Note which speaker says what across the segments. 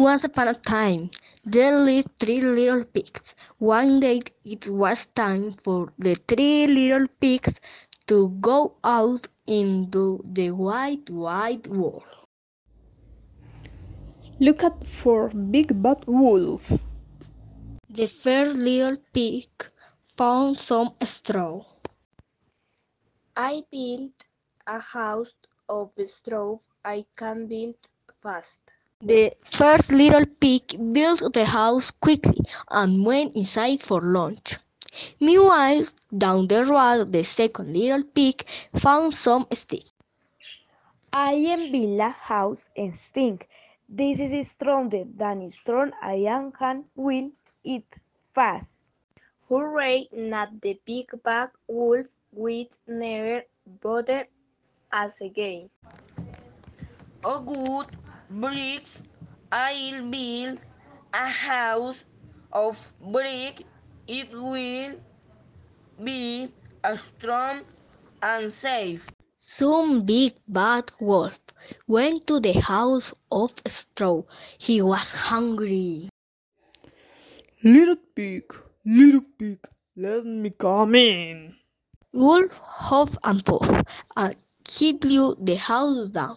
Speaker 1: Once upon a time, there lived three little pigs. One day it was time for the three little pigs to go out into the wide, wide world.
Speaker 2: Look out for Big Bad Wolf.
Speaker 1: The first little pig found some straw.
Speaker 3: I built a house of straw I can build fast.
Speaker 1: The first little pig built the house quickly and went inside for lunch. Meanwhile, down the road, the second little pig found some sticks.
Speaker 4: I am build a house and stink. This is stronger than strong I am can will eat fast.
Speaker 3: Hooray, not the big bad wolf will never bother us again.
Speaker 5: Oh good bricks, I'll build a house of brick. It will be strong and safe.
Speaker 1: Soon Big Bad Wolf went to the house of straw. He was hungry.
Speaker 2: Little pig, little pig, let me come in.
Speaker 1: Wolf huffed and puffed, and he blew the house down.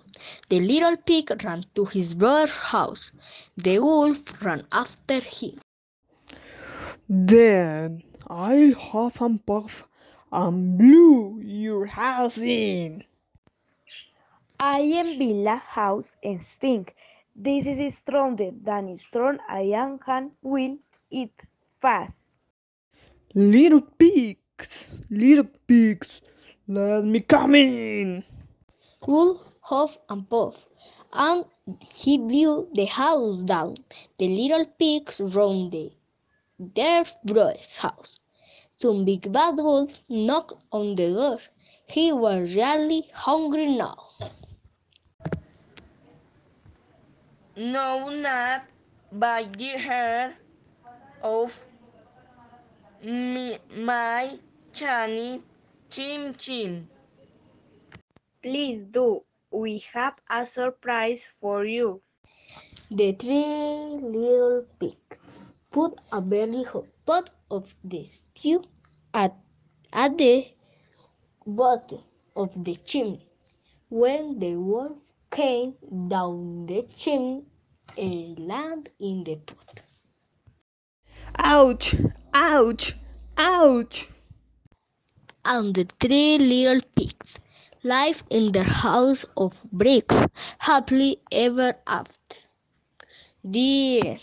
Speaker 1: The little pig ran to his brother's house. The wolf ran after him.
Speaker 2: Then I'll huff and puff and blow your house in.
Speaker 4: I am build a house and stink. This is stronger than strong I am can will eat fast.
Speaker 2: Little pigs, little pigs, let me come in.
Speaker 1: Wolf huffed and puffed, and he blew the house down. The little pigs ran to their brother's house. Some Big Bad Wolf knocked on the door. He was really hungry now.
Speaker 5: No, not by the hair of me, my Chani Chim Chim.
Speaker 3: Please do. We have a surprise for you.
Speaker 1: The three little pigs put a very hot pot of the stew at, at the bottom of the chimney. When the wolf came down the chimney, it landed in the pot.
Speaker 2: Ouch, ouch, ouch.
Speaker 1: And the three little pigs lived in their house of bricks happily ever after. The.